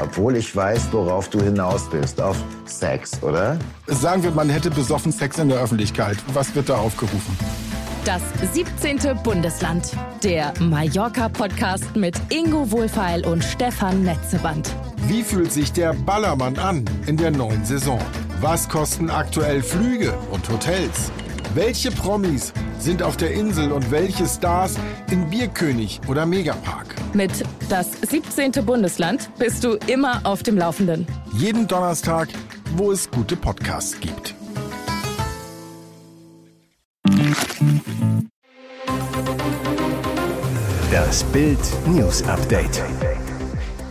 Obwohl ich weiß, worauf du hinaus bist. Auf Sex, oder? Sagen wir, man hätte besoffen Sex in der Öffentlichkeit. Was wird da aufgerufen? Das 17. Bundesland. Der Mallorca-Podcast mit Ingo Wohlfeil und Stefan Netzeband. Wie fühlt sich der Ballermann an in der neuen Saison? Was kosten aktuell Flüge und Hotels? Welche Promis sind auf der Insel und welche Stars in Bierkönig oder Megapark? Mit das 17. Bundesland bist du immer auf dem Laufenden. Jeden Donnerstag, wo es gute Podcasts gibt. Das Bild News Update.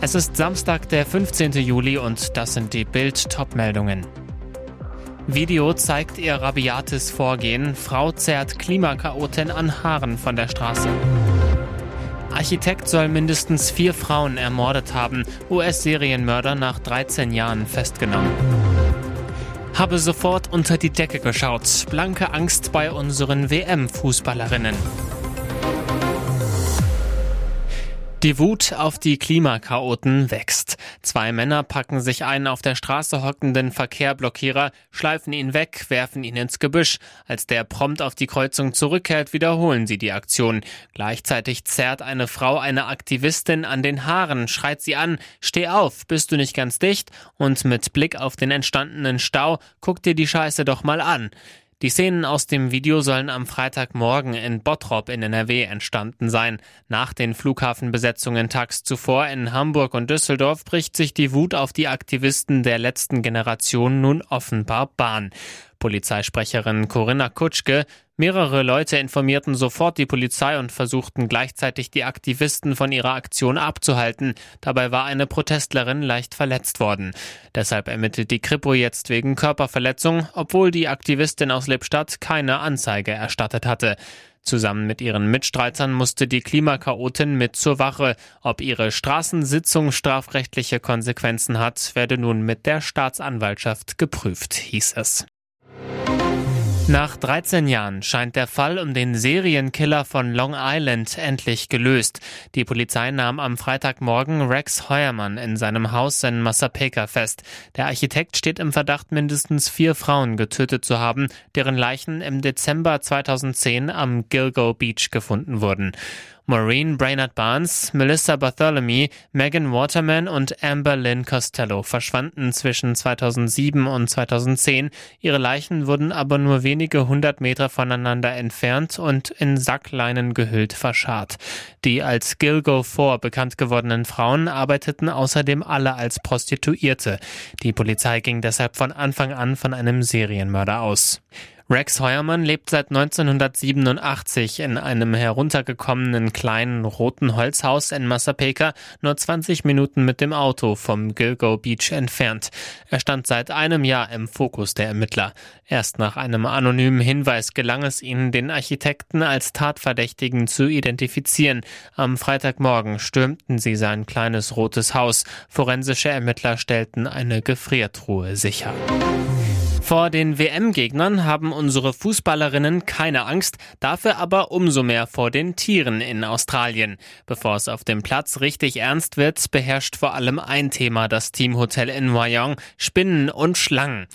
Es ist Samstag, der 15. Juli und das sind die Bild Topmeldungen. Video zeigt ihr rabiates Vorgehen. Frau zerrt Klimakaotin an Haaren von der Straße. Architekt soll mindestens vier Frauen ermordet haben. US-Serienmörder nach 13 Jahren festgenommen. Habe sofort unter die Decke geschaut. Blanke Angst bei unseren WM-Fußballerinnen. Die Wut auf die Klimakaoten wächst. Zwei Männer packen sich einen auf der Straße hockenden Verkehrblockierer, schleifen ihn weg, werfen ihn ins Gebüsch. Als der prompt auf die Kreuzung zurückkehrt, wiederholen sie die Aktion. Gleichzeitig zerrt eine Frau eine Aktivistin an den Haaren, schreit sie an, steh auf, bist du nicht ganz dicht? Und mit Blick auf den entstandenen Stau, guck dir die Scheiße doch mal an. Die Szenen aus dem Video sollen am Freitagmorgen in Bottrop in NRW entstanden sein. Nach den Flughafenbesetzungen tags zuvor in Hamburg und Düsseldorf bricht sich die Wut auf die Aktivisten der letzten Generation nun offenbar Bahn. Polizeisprecherin Corinna Kutschke, mehrere Leute informierten sofort die Polizei und versuchten gleichzeitig die Aktivisten von ihrer Aktion abzuhalten. Dabei war eine Protestlerin leicht verletzt worden. Deshalb ermittelt die Kripo jetzt wegen Körperverletzung, obwohl die Aktivistin aus Lippstadt keine Anzeige erstattet hatte. Zusammen mit ihren Mitstreitern musste die Klimakaotin mit zur Wache. Ob ihre Straßensitzung strafrechtliche Konsequenzen hat, werde nun mit der Staatsanwaltschaft geprüft, hieß es. Nach 13 Jahren scheint der Fall um den Serienkiller von Long Island endlich gelöst. Die Polizei nahm am Freitagmorgen Rex Heuermann in seinem Haus in Massapequa fest. Der Architekt steht im Verdacht, mindestens vier Frauen getötet zu haben, deren Leichen im Dezember 2010 am Gilgo Beach gefunden wurden. Maureen Brainerd Barnes, Melissa Bartholomew, Megan Waterman und Amber Lynn Costello verschwanden zwischen 2007 und 2010. Ihre Leichen wurden aber nur wenige hundert Meter voneinander entfernt und in Sackleinen gehüllt verscharrt. Die als Gilgo 4 bekannt gewordenen Frauen arbeiteten außerdem alle als Prostituierte. Die Polizei ging deshalb von Anfang an von einem Serienmörder aus. Rex Heuermann lebt seit 1987 in einem heruntergekommenen kleinen roten Holzhaus in Massapequa, nur 20 Minuten mit dem Auto vom Gilgo Beach entfernt. Er stand seit einem Jahr im Fokus der Ermittler. Erst nach einem anonymen Hinweis gelang es ihnen, den Architekten als Tatverdächtigen zu identifizieren. Am Freitagmorgen stürmten sie sein kleines rotes Haus. Forensische Ermittler stellten eine Gefriertruhe sicher. Vor den WM-Gegnern haben unsere Fußballerinnen keine Angst, dafür aber umso mehr vor den Tieren in Australien. Bevor es auf dem Platz richtig ernst wird, beherrscht vor allem ein Thema das Teamhotel in Wyong, Spinnen und Schlangen.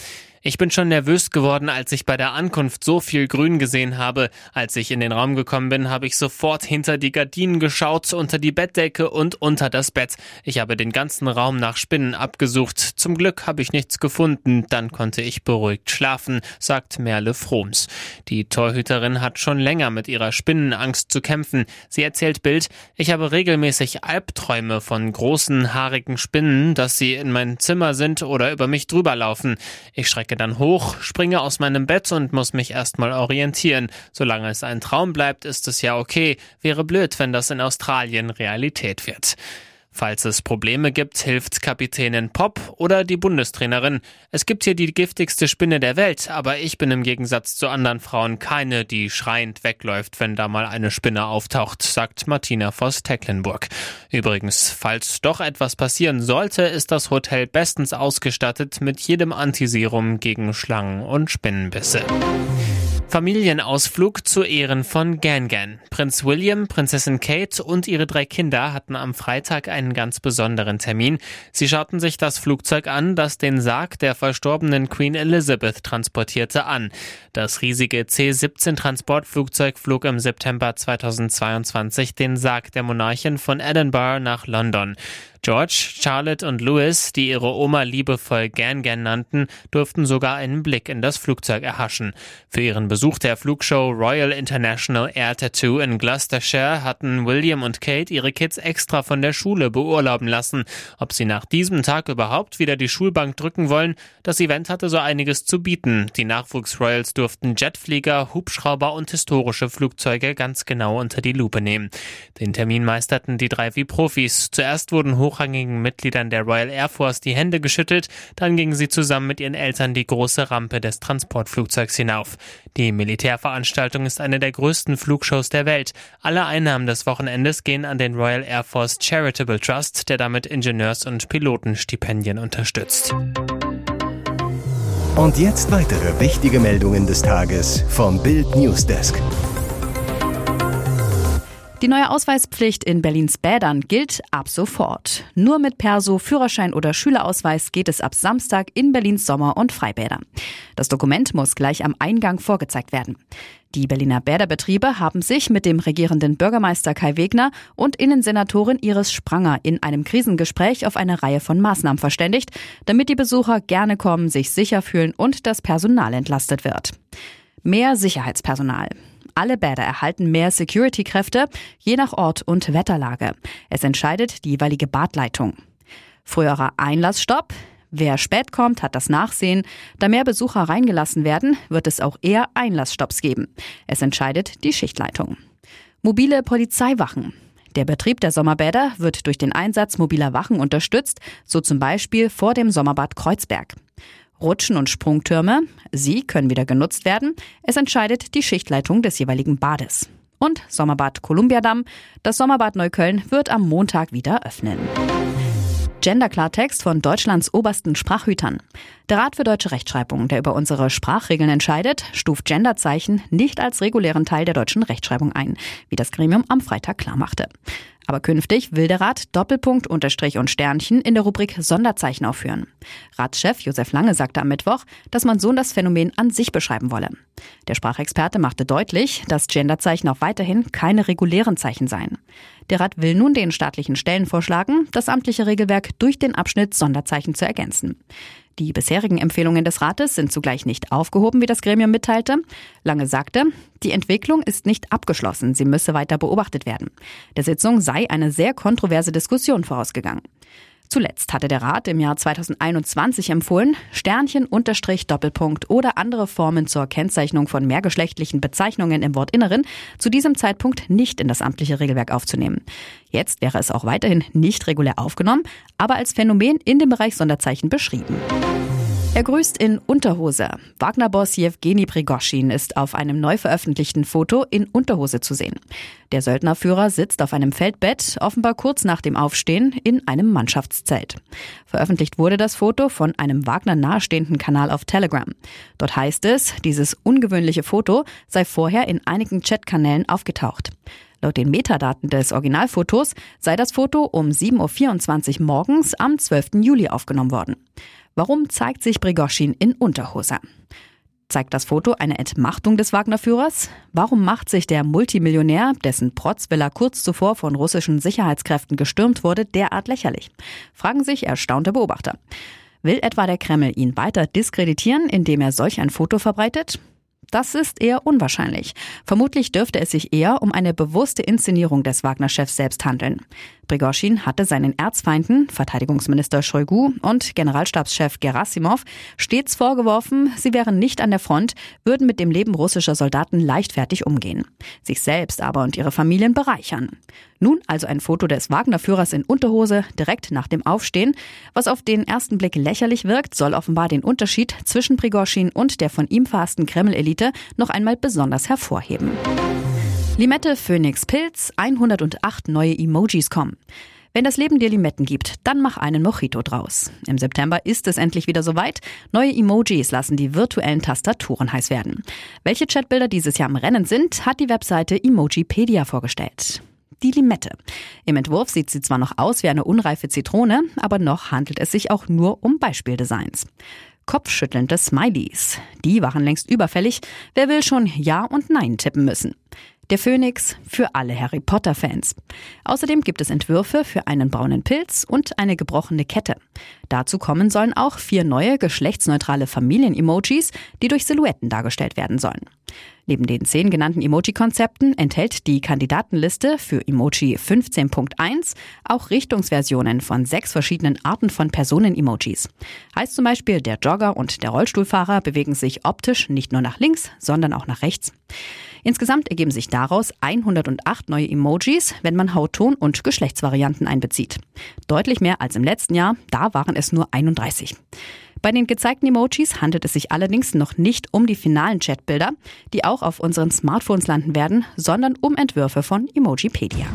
Ich bin schon nervös geworden, als ich bei der Ankunft so viel Grün gesehen habe. Als ich in den Raum gekommen bin, habe ich sofort hinter die Gardinen geschaut, unter die Bettdecke und unter das Bett. Ich habe den ganzen Raum nach Spinnen abgesucht. Zum Glück habe ich nichts gefunden. Dann konnte ich beruhigt schlafen, sagt Merle Froms. Die Torhüterin hat schon länger mit ihrer Spinnenangst zu kämpfen. Sie erzählt Bild, ich habe regelmäßig Albträume von großen, haarigen Spinnen, dass sie in mein Zimmer sind oder über mich drüber. Ich schrecke strecke dann hoch, springe aus meinem Bett und muss mich erstmal orientieren. Solange es ein Traum bleibt, ist es ja okay. Wäre blöd, wenn das in Australien Realität wird. Falls es Probleme gibt, hilft Kapitänin Pop oder die Bundestrainerin. Es gibt hier die giftigste Spinne der Welt, aber ich bin im Gegensatz zu anderen Frauen keine, die schreiend wegläuft, wenn da mal eine Spinne auftaucht, sagt Martina Voss-Tecklenburg. Übrigens, falls doch etwas passieren sollte, ist das Hotel bestens ausgestattet mit jedem Antiserum gegen Schlangen und Spinnenbisse. Familienausflug zu Ehren von Gangan. Prinz William, Prinzessin Kate und ihre drei Kinder hatten am Freitag einen ganz besonderen Termin. Sie schauten sich das Flugzeug an, das den Sarg der verstorbenen Queen Elizabeth transportierte, an. Das riesige C-17 Transportflugzeug flog im September 2022 den Sarg der Monarchin von Edinburgh nach London. George, Charlotte und Louis, die ihre Oma liebevoll Gan Gan nannten, durften sogar einen Blick in das Flugzeug erhaschen. Für ihren Besuch der Flugshow Royal International Air Tattoo in Gloucestershire hatten William und Kate ihre Kids extra von der Schule beurlauben lassen. Ob sie nach diesem Tag überhaupt wieder die Schulbank drücken wollen, das Event hatte so einiges zu bieten. Die Nachwuchs-Royals durften Jetflieger, Hubschrauber und historische Flugzeuge ganz genau unter die Lupe nehmen. Den Termin meisterten die drei wie Profis. Zuerst wurden hochrangigen Mitgliedern der Royal Air Force die Hände geschüttelt, dann gingen sie zusammen mit ihren Eltern die große Rampe des Transportflugzeugs hinauf. Die Militärveranstaltung ist eine der größten Flugshows der Welt. Alle Einnahmen des Wochenendes gehen an den Royal Air Force Charitable Trust, der damit Ingenieurs- und Pilotenstipendien unterstützt. Und jetzt weitere wichtige Meldungen des Tages vom Bild Newsdesk. Die neue Ausweispflicht in Berlins Bädern gilt ab sofort. Nur mit Perso, Führerschein oder Schülerausweis geht es ab Samstag in Berlins Sommer- und Freibäder. Das Dokument muss gleich am Eingang vorgezeigt werden. Die Berliner Bäderbetriebe haben sich mit dem regierenden Bürgermeister Kai Wegner und Innensenatorin Iris Spranger in einem Krisengespräch auf eine Reihe von Maßnahmen verständigt, damit die Besucher gerne kommen, sich sicher fühlen und das Personal entlastet wird. Mehr Sicherheitspersonal. Alle Bäder erhalten mehr Security-Kräfte, je nach Ort und Wetterlage. Es entscheidet die jeweilige Badleitung. Früherer Einlassstopp. Wer spät kommt, hat das Nachsehen. Da mehr Besucher reingelassen werden, wird es auch eher Einlassstopps geben. Es entscheidet die Schichtleitung. Mobile Polizeiwachen. Der Betrieb der Sommerbäder wird durch den Einsatz mobiler Wachen unterstützt, so zum Beispiel vor dem Sommerbad Kreuzberg. Rutschen und Sprungtürme, sie können wieder genutzt werden. Es entscheidet die Schichtleitung des jeweiligen Bades. Und Sommerbad Kolumbiadamm, das Sommerbad Neukölln wird am Montag wieder öffnen. Gender-Klartext von Deutschlands obersten Sprachhütern. Der Rat für deutsche Rechtschreibung, der über unsere Sprachregeln entscheidet, stuft Genderzeichen nicht als regulären Teil der deutschen Rechtschreibung ein, wie das Gremium am Freitag klarmachte. Aber künftig will der Rat Doppelpunkt, Unterstrich und Sternchen in der Rubrik Sonderzeichen aufführen. Ratschef Josef Lange sagte am Mittwoch, dass man so das Phänomen an sich beschreiben wolle. Der Sprachexperte machte deutlich, dass Genderzeichen auch weiterhin keine regulären Zeichen seien. Der Rat will nun den staatlichen Stellen vorschlagen, das amtliche Regelwerk durch den Abschnitt Sonderzeichen zu ergänzen. Die bisherigen Empfehlungen des Rates sind zugleich nicht aufgehoben, wie das Gremium mitteilte. Lange sagte, die Entwicklung ist nicht abgeschlossen, sie müsse weiter beobachtet werden. Der Sitzung sei eine sehr kontroverse Diskussion vorausgegangen. Zuletzt hatte der Rat im Jahr 2021 empfohlen, Sternchen, Unterstrich, Doppelpunkt oder andere Formen zur Kennzeichnung von mehrgeschlechtlichen Bezeichnungen im Wortinneren zu diesem Zeitpunkt nicht in das amtliche Regelwerk aufzunehmen. Jetzt wäre es auch weiterhin nicht regulär aufgenommen, aber als Phänomen in dem Bereich Sonderzeichen beschrieben. Er grüßt in Unterhose. Wagner-Boss Jewgeni Prigoschin ist auf einem neu veröffentlichten Foto in Unterhose zu sehen. Der Söldnerführer sitzt auf einem Feldbett, offenbar kurz nach dem Aufstehen, in einem Mannschaftszelt. Veröffentlicht wurde das Foto von einem Wagner nahestehenden Kanal auf Telegram. Dort heißt es, dieses ungewöhnliche Foto sei vorher in einigen Chatkanälen aufgetaucht. Laut den Metadaten des Originalfotos sei das Foto um 7.24 Uhr morgens am 12. Juli aufgenommen worden. Warum zeigt sich Brigoschin in Unterhose? Zeigt das Foto eine Entmachtung des Wagner-Führers? Warum macht sich der Multimillionär, dessen Protzvilla kurz zuvor von russischen Sicherheitskräften gestürmt wurde, derart lächerlich? Fragen sich erstaunte Beobachter. Will etwa der Kreml ihn weiter diskreditieren, indem er solch ein Foto verbreitet? Das ist eher unwahrscheinlich. Vermutlich dürfte es sich eher um eine bewusste Inszenierung des Wagner-Chefs selbst handeln. Prigoschin hatte seinen Erzfeinden, Verteidigungsminister Shoigu und Generalstabschef Gerasimov, stets vorgeworfen, sie wären nicht an der Front, würden mit dem Leben russischer Soldaten leichtfertig umgehen. Sich selbst aber und ihre Familien bereichern. Nun also ein Foto des Wagner-Führers in Unterhose direkt nach dem Aufstehen. Was auf den ersten Blick lächerlich wirkt, soll offenbar den Unterschied zwischen Prigoschin und der von ihm verhassten Kreml-Elite noch einmal besonders hervorheben. Limette, Phoenix, Pilz, 108 neue Emojis kommen. Wenn das Leben dir Limetten gibt, dann mach einen Mojito draus. Im September ist es endlich wieder soweit. Neue Emojis lassen die virtuellen Tastaturen heiß werden. Welche Chatbilder dieses Jahr im Rennen sind, hat die Webseite Emojipedia vorgestellt die Limette. Im Entwurf sieht sie zwar noch aus wie eine unreife Zitrone, aber noch handelt es sich auch nur um Beispieldesigns. Kopfschüttelnde Smileys. Die waren längst überfällig. Wer will schon Ja und Nein tippen müssen? Der Phönix für alle Harry Potter-Fans. Außerdem gibt es Entwürfe für einen braunen Pilz und eine gebrochene Kette. Dazu kommen sollen auch vier neue geschlechtsneutrale Familien-Emojis, die durch Silhouetten dargestellt werden sollen. Neben den zehn genannten Emoji-Konzepten enthält die Kandidatenliste für Emoji 15.1 auch Richtungsversionen von sechs verschiedenen Arten von Personen-Emojis. Heißt zum Beispiel, der Jogger und der Rollstuhlfahrer bewegen sich optisch nicht nur nach links, sondern auch nach rechts. Insgesamt ergeben sich daraus 108 neue Emojis, wenn man Hautton und Geschlechtsvarianten einbezieht. Deutlich mehr als im letzten Jahr, da waren es nur 31. Bei den gezeigten Emojis handelt es sich allerdings noch nicht um die finalen Chatbilder, die auch auf unseren Smartphones landen werden, sondern um Entwürfe von Emojipedia.